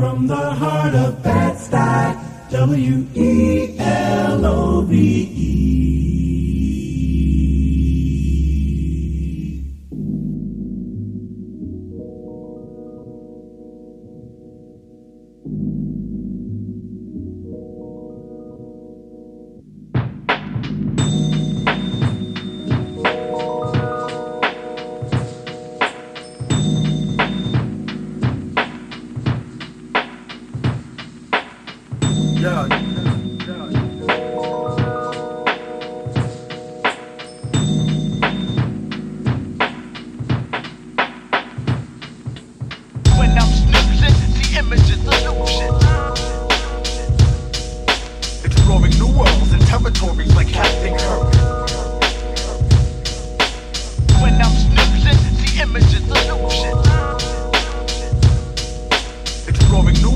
From the heart of Bed-Stuy, W-E-L-O-V-E.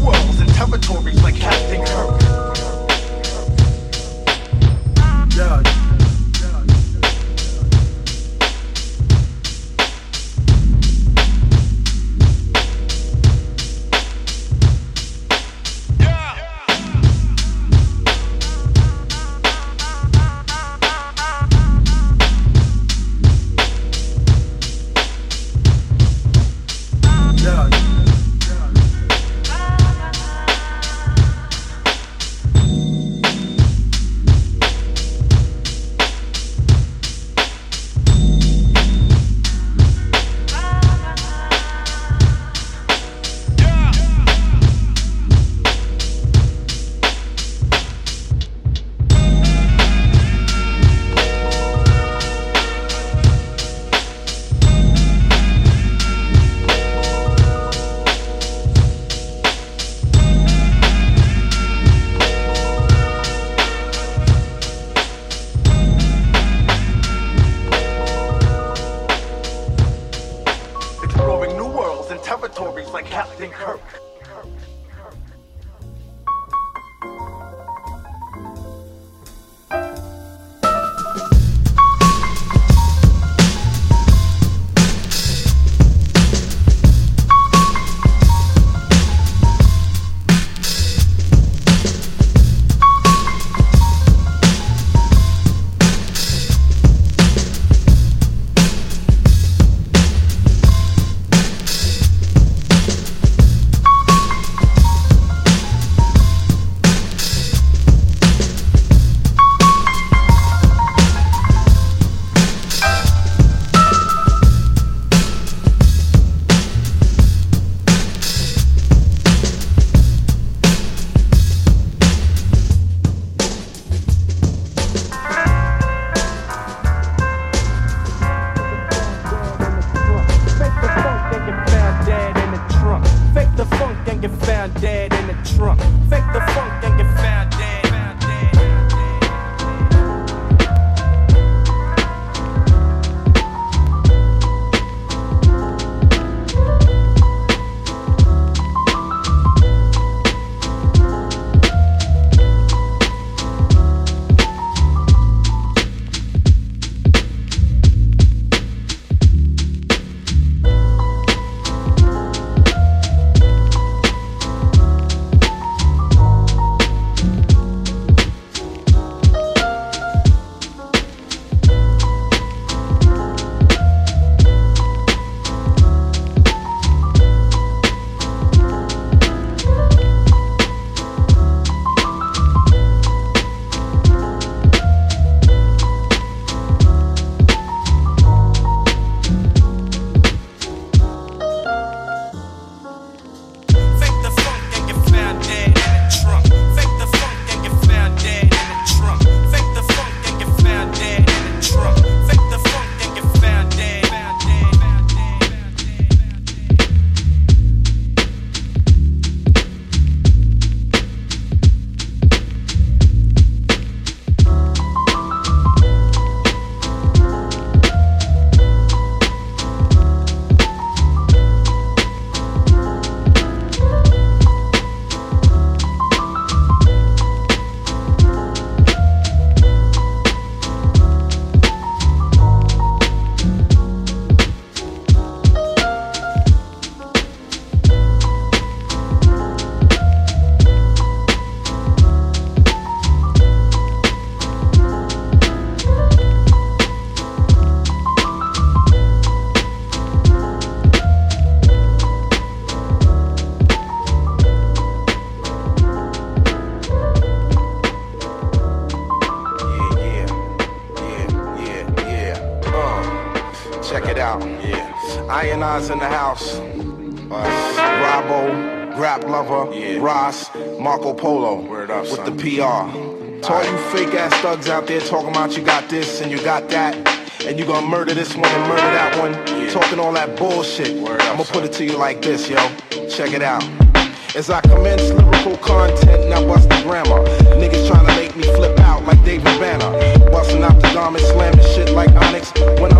worlds and territories like Captain Kirk. Yeah, PR. To all you fake ass thugs out there talking about you got this and you got that. And you gonna murder this one and murder that one. Yeah. Talking all that bullshit. Word I'ma put it to you like this, yo. Check it out. As I commence lyrical content, now bust the grammar. Niggas trying to make me flip out like David Banner. Busting out the garment, slamming shit like Onyx. When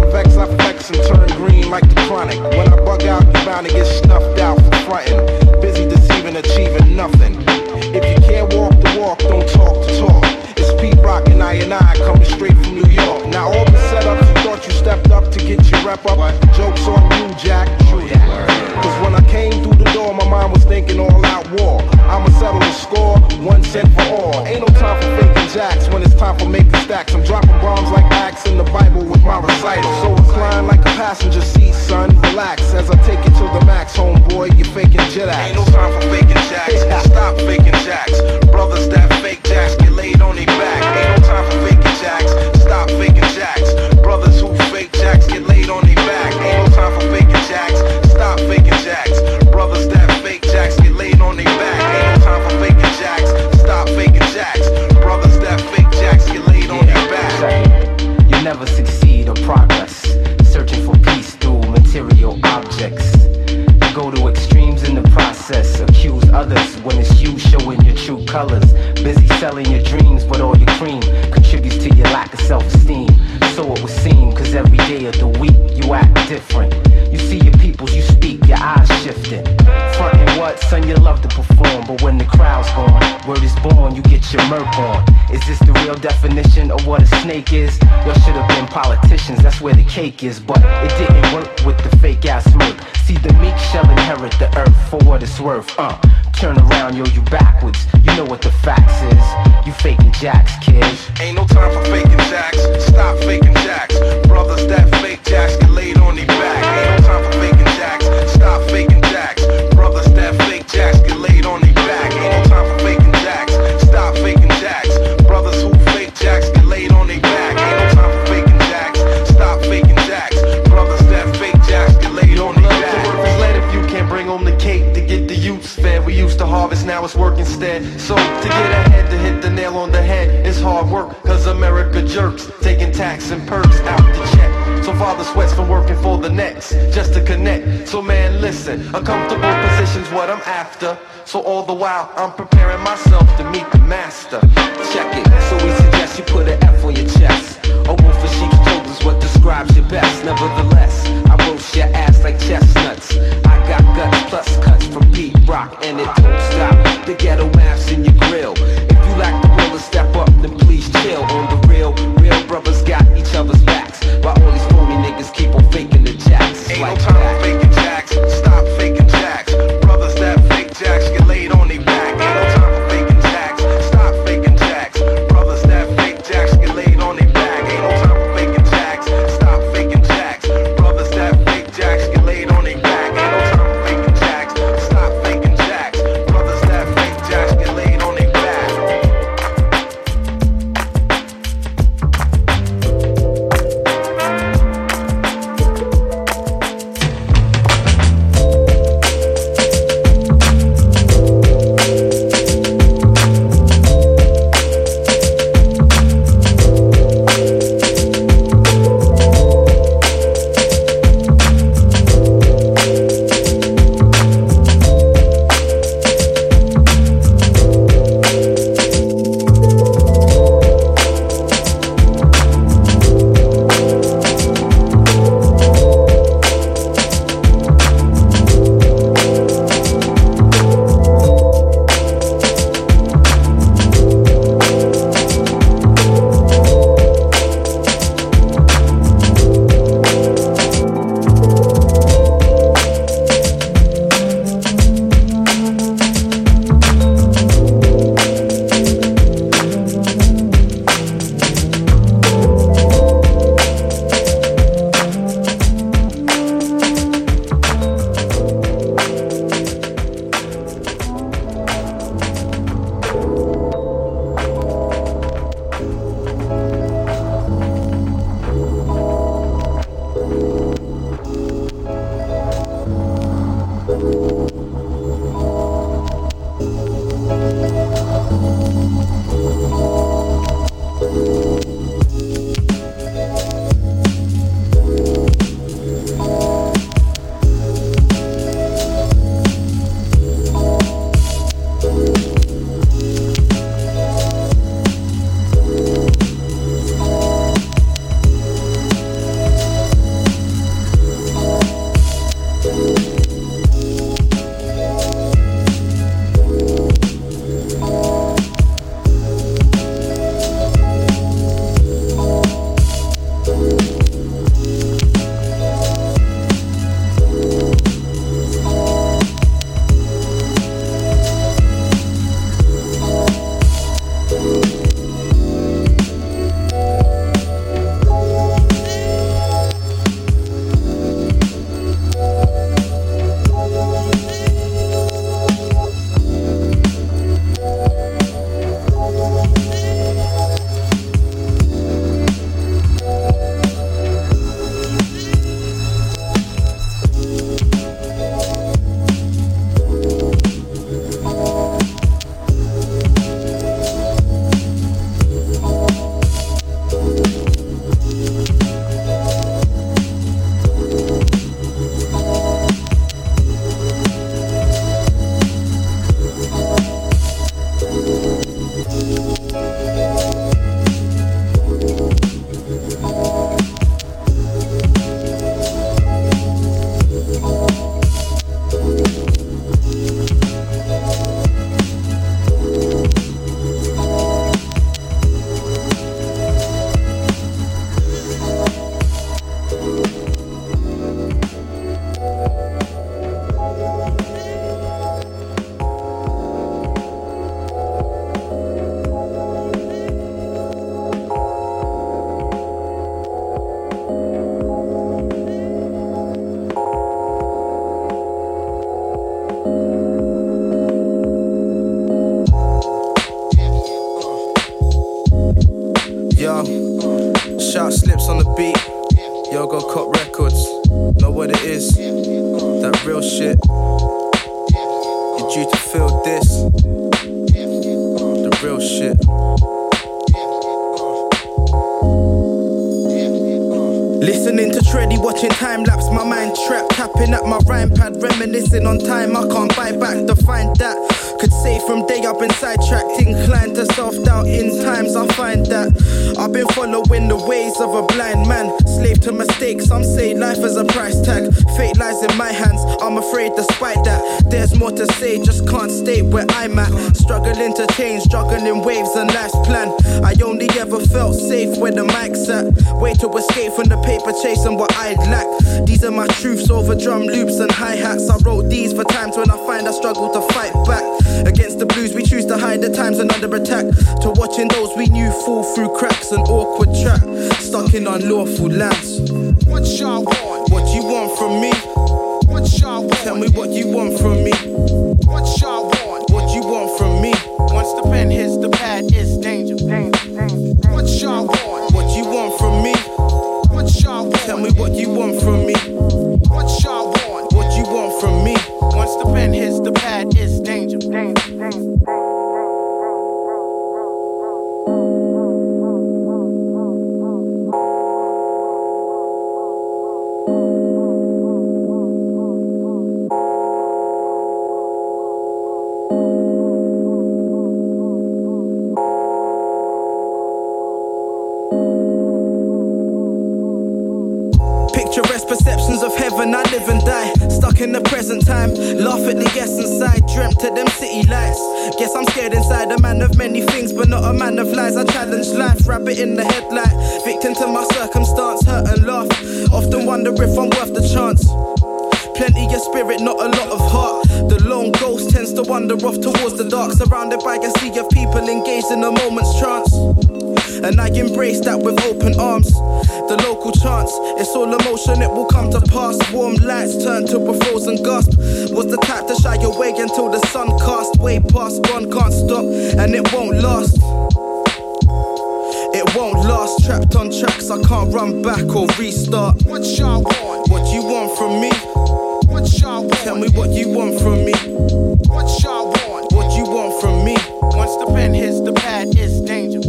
succeed or progress. Searching for peace through material objects. You go to extremes in the process. Accuse others when it's you showing your true colors. Busy selling your dreams, but all your cream contributes to your lack of self esteem. So it would seem, cause every day of the week you act different. You see your peoples, you speak, your eyes shifting. Frontin' what, son, you love to perform, but when the crowd's gone, word is born, you get your murk on. Is this the real definition what a snake is? Y'all should have been politicians, that's where the cake is. But it didn't work with the fake ass smirk. See, the meek shall inherit the earth for what it's worth. Uh, turn around, yo, you backwards. You know what the facts is. You faking jacks, kid. Ain't no time for faking jacks. Stop faking jacks. Brothers that fake jacks get laid on their back. Ain't no time for faking jacks. Stop faking tax and perks out the check. So father sweats from working for the next, just to connect. So man, listen, a comfortable position's what I'm after. So all the while, I'm preparing myself to meet the master. Check slips on the beat. Yo, go Cop Records. Know what it is. That real shit. You're due to feel this. The real shit. Listening to Treddy, watching time lapse, my mind trapped, tapping at my rhyme pad, reminiscing on time. I can't buy back to find that. Could say from day I've been sidetracked, inclined to self doubt. In times I find that I've been following the ways of a blind man, slave to mistakes. Some say life is a price tag. Fate lies in my hands. I'm afraid, despite that, there's more to say. Just can't stay where I'm at. Struggling to change, struggling waves and life's plan. I only ever felt safe where the mic's at. Way to escape from the paper chasing what I'd lack. These are my truths over drum loops and hi hats. I wrote these for times when I find I struggle to fight back. Against the blues, we choose to hide the times and under attack. To watching those we knew fall through cracks and awkward trap. Stuck in unlawful lands. What y'all want? What you want from me? What y'all want? Tell me what you want from me. What y'all want? What you want from me? Once the pen hits the pad, it's danger. What y'all want? What you want from me? What y'all want? Tell me what you want from me. What y'all want? What you want from me? Once the pen hits inside. Dreamt to them city lights. Guess I'm scared inside, a man of many things, but not a man of lies. I challenge life, rabbit in the headlight. Victim to my circumstance, hurt and laugh. Often wonder if I'm worth the chance. Plenty of spirit, not a lot of heart. The lone ghost tends to wander off towards the dark, surrounded by a sea of people engaged in a moment's trance. And I embrace that with open arms. The local chance, it's all emotion, it will come to pass. Warm lights turn to a frozen gasp. Was the type to shy away until the sun cast. Way past one can't stop, and it won't last. It won't last. Trapped on tracks, I can't run back or restart. What y'all want? What you want from me? What y'all want? Tell me what you want from me. What y'all want? What you want from me? Once the pen hits the pad, it's danger.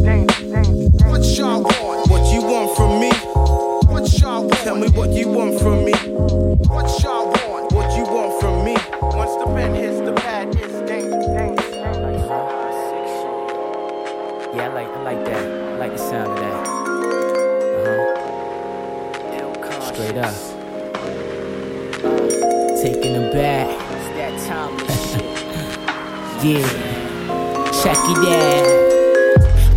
What y'all want? What you want from me? What y'all want? Tell me what you want from me. What y'all want? What you want from me? Once the pen hits the pad, it's danger. Yeah, I like, I like that. I like the sound of that. Uh-huh. Straight up. Taking them back. yeah. Check it out.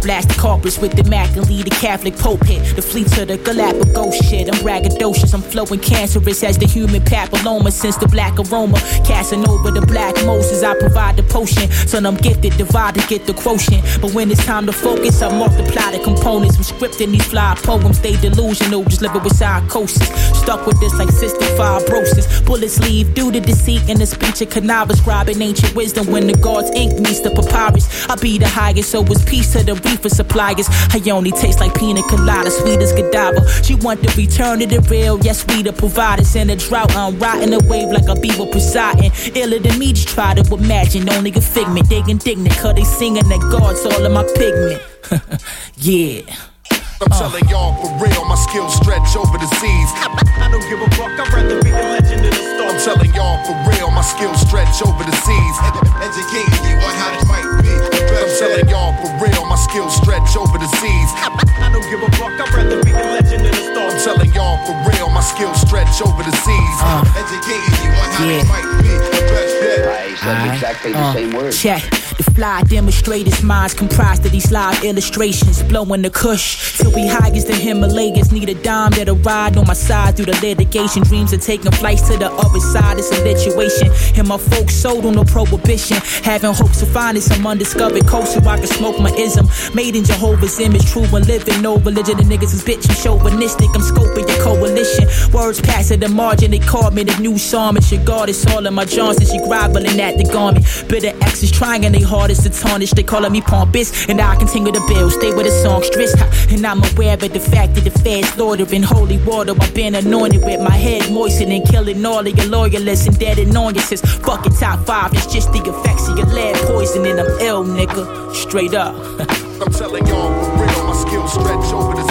Blast the carpets with the Mac and lead the Catholic Pope hit. The fleets of the Galapagos shit. I'm braggadocious, I'm flowing cancerous as the human papilloma. Since the black aroma, casting over the black Moses, I provide the potion. Son, I'm gifted, divide to get the quotient. But when it's time to focus, I multiply the components. I'm scripting these fly poems, they delusional, just living with psychosis. Stuck with this like cystic fibrosis. Bullets leave due to deceit in the speech of cannabis, scribing ancient wisdom when the God's ink meets the papyrus. I be the highest, so it's peace to the reefer suppliers. I only taste like pina colada, sweet as Godiva. She want the return to the real, yes, we the providers. In a drought, I'm riding the wave like a beaver presiding. Iller than me, just try to imagine, only a figment. They indignant, cause they singing that God's all in my pigment. yeah. I'm telling y'all for real, my skills stretch over the seas. I don't give a fuck, I'd rather be the legend in the I'm telling y'all for real, my skills stretch over the seas. Educating you on how this might be. I'm telling y'all for real, my skills stretch over the seas. I don't give a fuck, I'd rather be the legend in the I'm telling y'all for real, my skills stretch over the seas. Educating you on how Yeah. this might be. Best bet. Alright, uh, Check. The fly demonstrators' minds comprised of these live illustrations, blowing the kush till we high as the Himalayas. Need a dime that'll ride on my side through the litigation. Dreams of taking flights to the other side. It's a situation. And my folks sold on the prohibition. Having hopes to find some undiscovered coast so I can smoke my ism. Made in Jehovah's image, true and living. No religion, the niggas is bitch and chauvinistic. I'm scoping your coalition. Words pass at the margin, they called me the new psalmist. Your God is all in my Johnson, she groveling at the garment. Bitter exes trying their hardest to tarnish. They calling me pompous, and I continue to build. Stay with the song stress. And I'm aware of the fact that the feds slaughtering holy water. I've been anointed with my head moistened and killing all of your loyalists and dead annoyances. Fucking top five, it's just the effects of your lead poison, and I'm ill, nigga. Straight up. I'm telling y'all, real, my skills stretch over the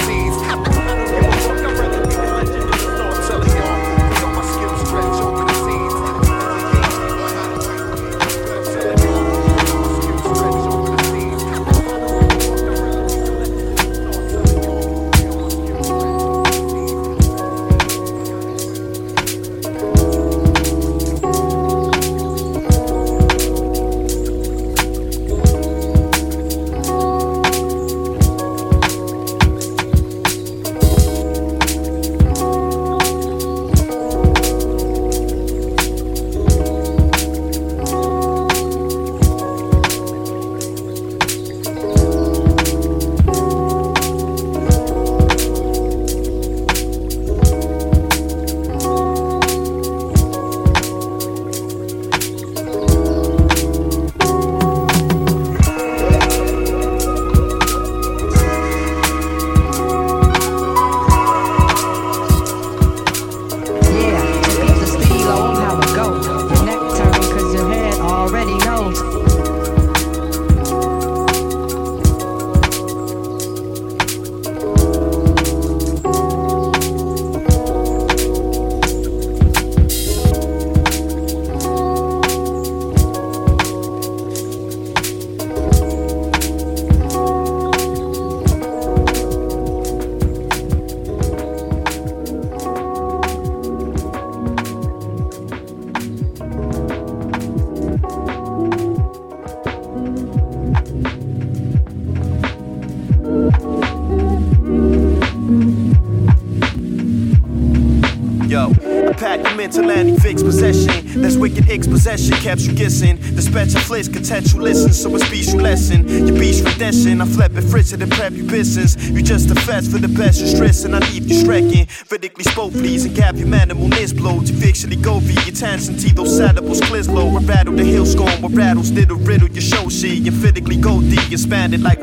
fix possession. That's wicked X possession, kept you guessing. The special flicks, content you listen, so it's beast you lesson. Your beast redemption, I flip it, it, and prep your business. You just a fast for the best, you're stressing, I leave you strecking. Vertically spoke, please, and gap your manimal blow. To fictionally go via your tenacity, those syllables, clears low. We rattle the hill scorn, we rattles, did a riddle, your show shit. You physically go deep, expanded like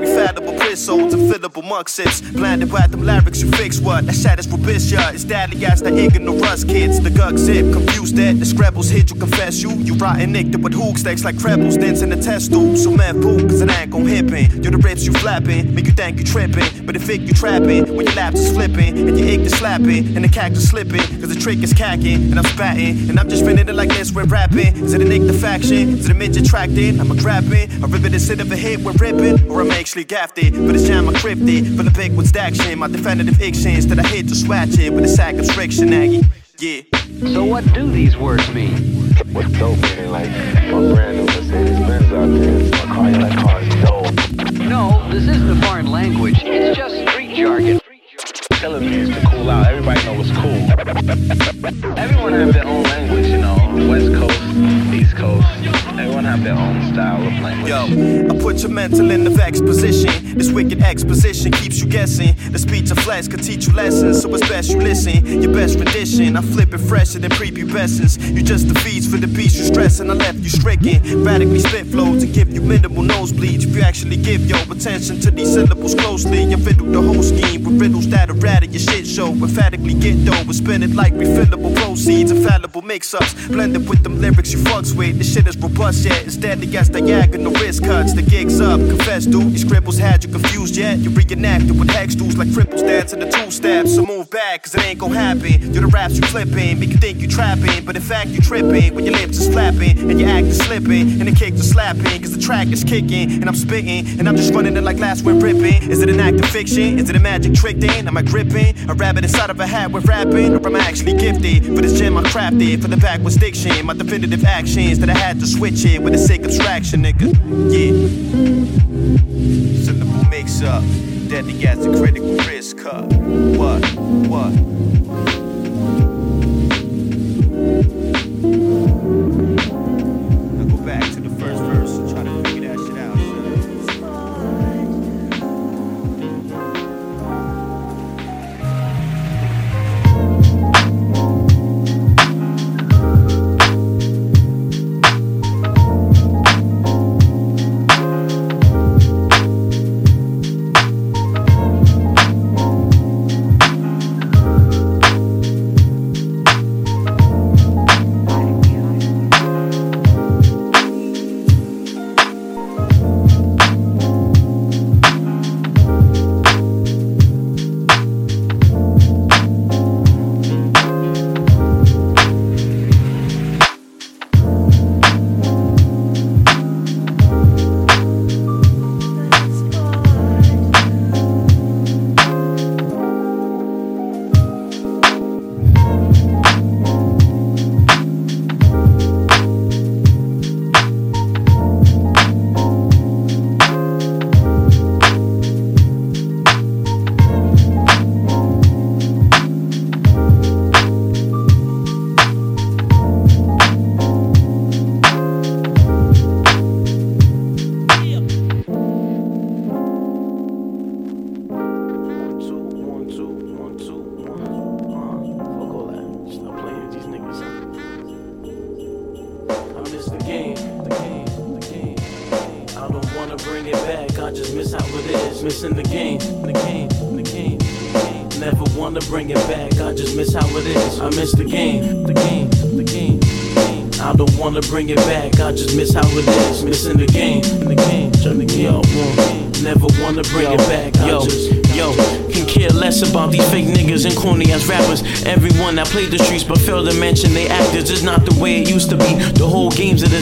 refattable crystals and fillable muck sips. Blinded by them lyrics, you fix what? That shit is rubbish, yeah. It's deadly as the ignorance kids. The gug zip, confused that the scrabbles hit you, confess you. You rotten nicked with hook stacks like trebles, dancing the test tube. So man, fool, cause it ain't gon' hippin'. You're the rips you flapping, make you think you tripping. But the fake you trapping, when your laps is flipping, and ick is slapping, and the cactus slipping. Cause the trick is cacking, and I'm spatting, and I'm just spinning it like this, we're rapping. Is it a nick the faction? Is it a midget tracked? I'm a grabbing, a ribbon instead of a hit, we're ripping, or I'm actually gaffed it. But it's jam, I crypt it. For the big one's action, my definitive actions that I hit to swatch it with a sack of friction, Aggie. Yeah. So what do these words mean? What's dope meaning like my brand new Mercedes Benz out there. My car, that car is dope. No, this isn't a foreign language. It's just street jargon. Means to cool out. Everybody know what's cool. Everyone have their own language, you know. West Coast, East Coast. Everyone have their own style of language. Yo, I put your mental in the vex position. This wicked exposition keeps you guessing. The speech of flesh could teach you lessons, so it's best you listen. Your best rendition, I flip it fresher than prepubescence. You just the feeds for the beast you stress, and I left you stricken. Radically spit flows and give you minimal nosebleeds. If you actually give your attention to these syllables closely, you fiddle the whole scheme with riddles that are at your shit show. Emphatically get dough, but spin it like refillable proceeds. Infallible mix ups, blended with them lyrics you fucks with. This shit is robust yet. It's deadly as diagonal wrist cuts. The gig's up, confess, dude. These scribbles had you confused yet. You reenacted with hex tools like cripples dancing the two steps. So move back, cause it ain't gon' happen. You're the raps you flipping, make you think you trapping. But in fact, you tripping when your lips is flapping and your act is slipping. And the kicks are slapping, cause the track is kicking. And I'm spitting, and I'm just running it like last when ripping. Is it an act of fiction? Is it a magic trick then? Am I gripping? A rabbit inside of a hat with rapping? Or am I actually gifted? For this gem I crafted, for the backwards diction. My definitive actions that I had to switch it with a sick abstraction, nigga. Yeah. Syllable mix up. Deadly gas the critical risk cut. What? What?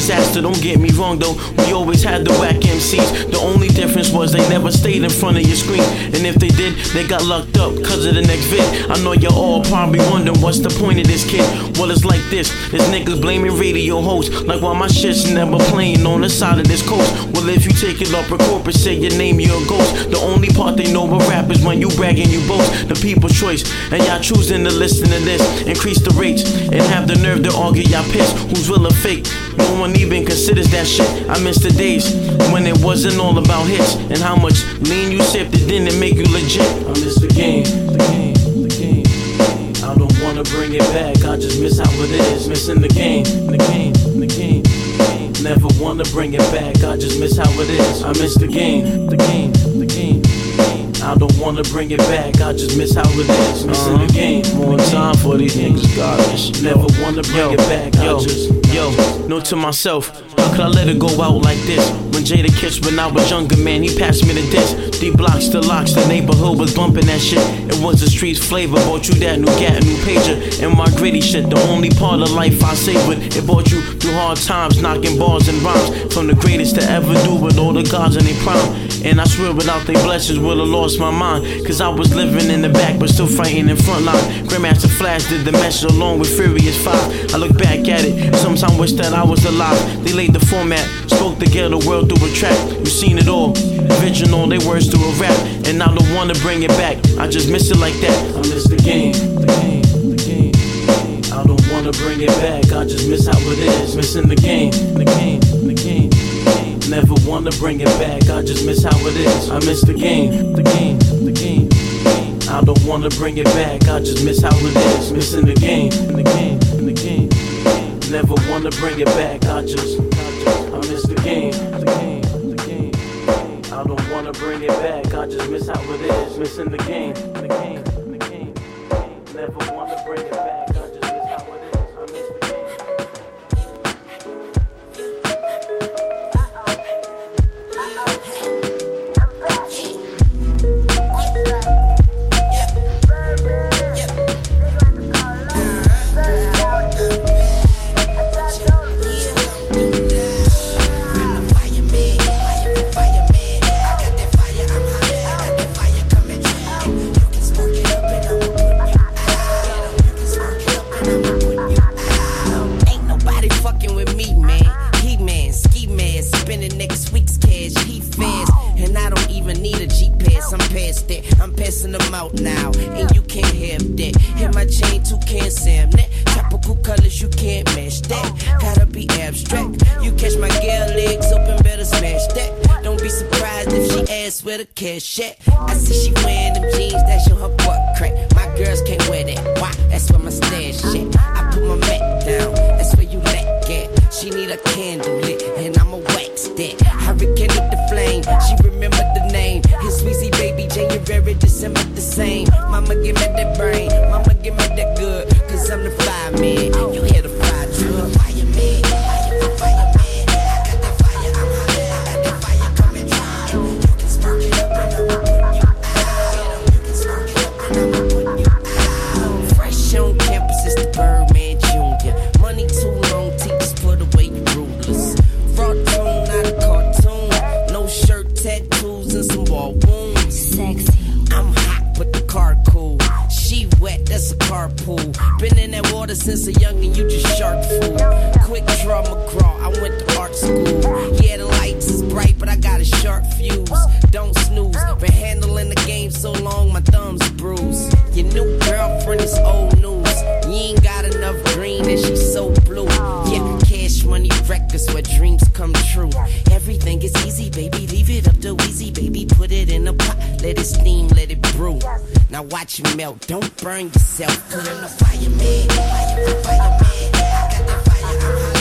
Disaster, don't get me wrong though. We always had the whack MCs. The only difference was they never stayed in front of your screen. And if they did, they got locked up cause of the next vid. I know you're all probably wondering what's the point of this kid. Well, it's like this. This niggas blaming radio hosts. Like why my shit's never playing on the side of this coast. Well, if you take it up, record corporate, say your name, you're a ghost. The only part they know about rap is when you bragging, you boast. The people's choice. And y'all choosing to listen to this. Increase the rates and have the nerve to argue y'all piss. Who's real or fake? No one even considers that shit. I miss the days when it wasn't all about hits. And how much lean you sipped, it didn't make you legit. I miss the game, the game, the game. I don't wanna bring it back, I just miss how it is. Missing the game, the game, the game. Never wanna bring it back, I just miss how it is. I miss the game, the game, the game. I don't wanna bring it back, I just miss how it is. Missing the uh-huh. game, More time for these niggas garbage. Never wanna bring it back, I yo, just. yo, no to myself. How could I let it go out like this? When Jada kissed when I was younger, man, he passed me the disc. D blocks, the LOX, the neighborhood was bumping that shit. It was the streets flavor, bought you that new gat, new pager, and my gritty shit. The only part of life I savored. It brought you through hard times, knocking bars and rhymes. From the greatest to ever do with all the gods in their prime. And I swear without their blessings would have lost my mind. Cause I was living in the back, but still fighting in front line. Grandmaster Flash did the message along with Furious 5. I look back at it, sometimes wish that I was alive. They laid the format, spoke the world through a track. You seen it all, vision all their words through a rap. And I don't wanna bring it back, I just miss it like that. I miss the game, the game, the game. I don't wanna bring it back, I just miss how it is. Missing the game, the game. Never wanna bring it back, I just miss how it is. I miss the game, the game, the game. I don't wanna bring it back, I just miss how it is. Missing the game, the game, the game. Never wanna bring it back, I just, I miss the game, the game, the game. I don't wanna bring it back, I just miss how it is. Missing the game, the game, the game. Never wanna bring it back, where the cash at. I see she wearing them jeans that show her butt crack. My girls can't wear that. Why? That's where my stash at. I put my mat down. That's where you lack at. She need a candle lit, and I'ma wax that. I rekindled the flame. She remembered the name. His Weezy baby, January, December the same. Mama give me that brain. Mama give me that good. Cause I'm the fireman. You hear a youngin', you just watch it melt, don't burn yourself. Cause I'm the fireman. Fire. I got that fire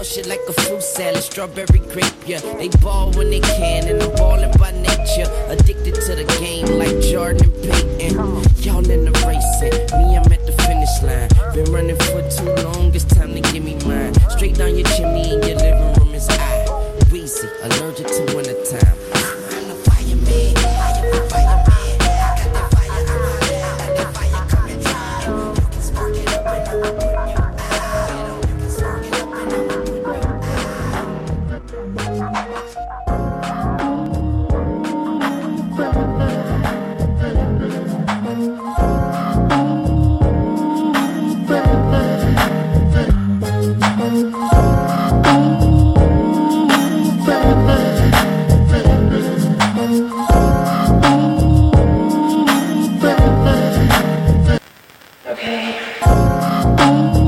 Ball shit like a fruit salad, strawberry grape, yeah. They ball when they can, and I'm balling by nature. Addicted to the game like Jordan and Peyton. Y'all in the racing, me, I'm at the finish line. Been running for too long, it's time to give me mine. Straight down your chimney in your living room is I. Weezy, allergic to wintertime. I'm the fireman, I'll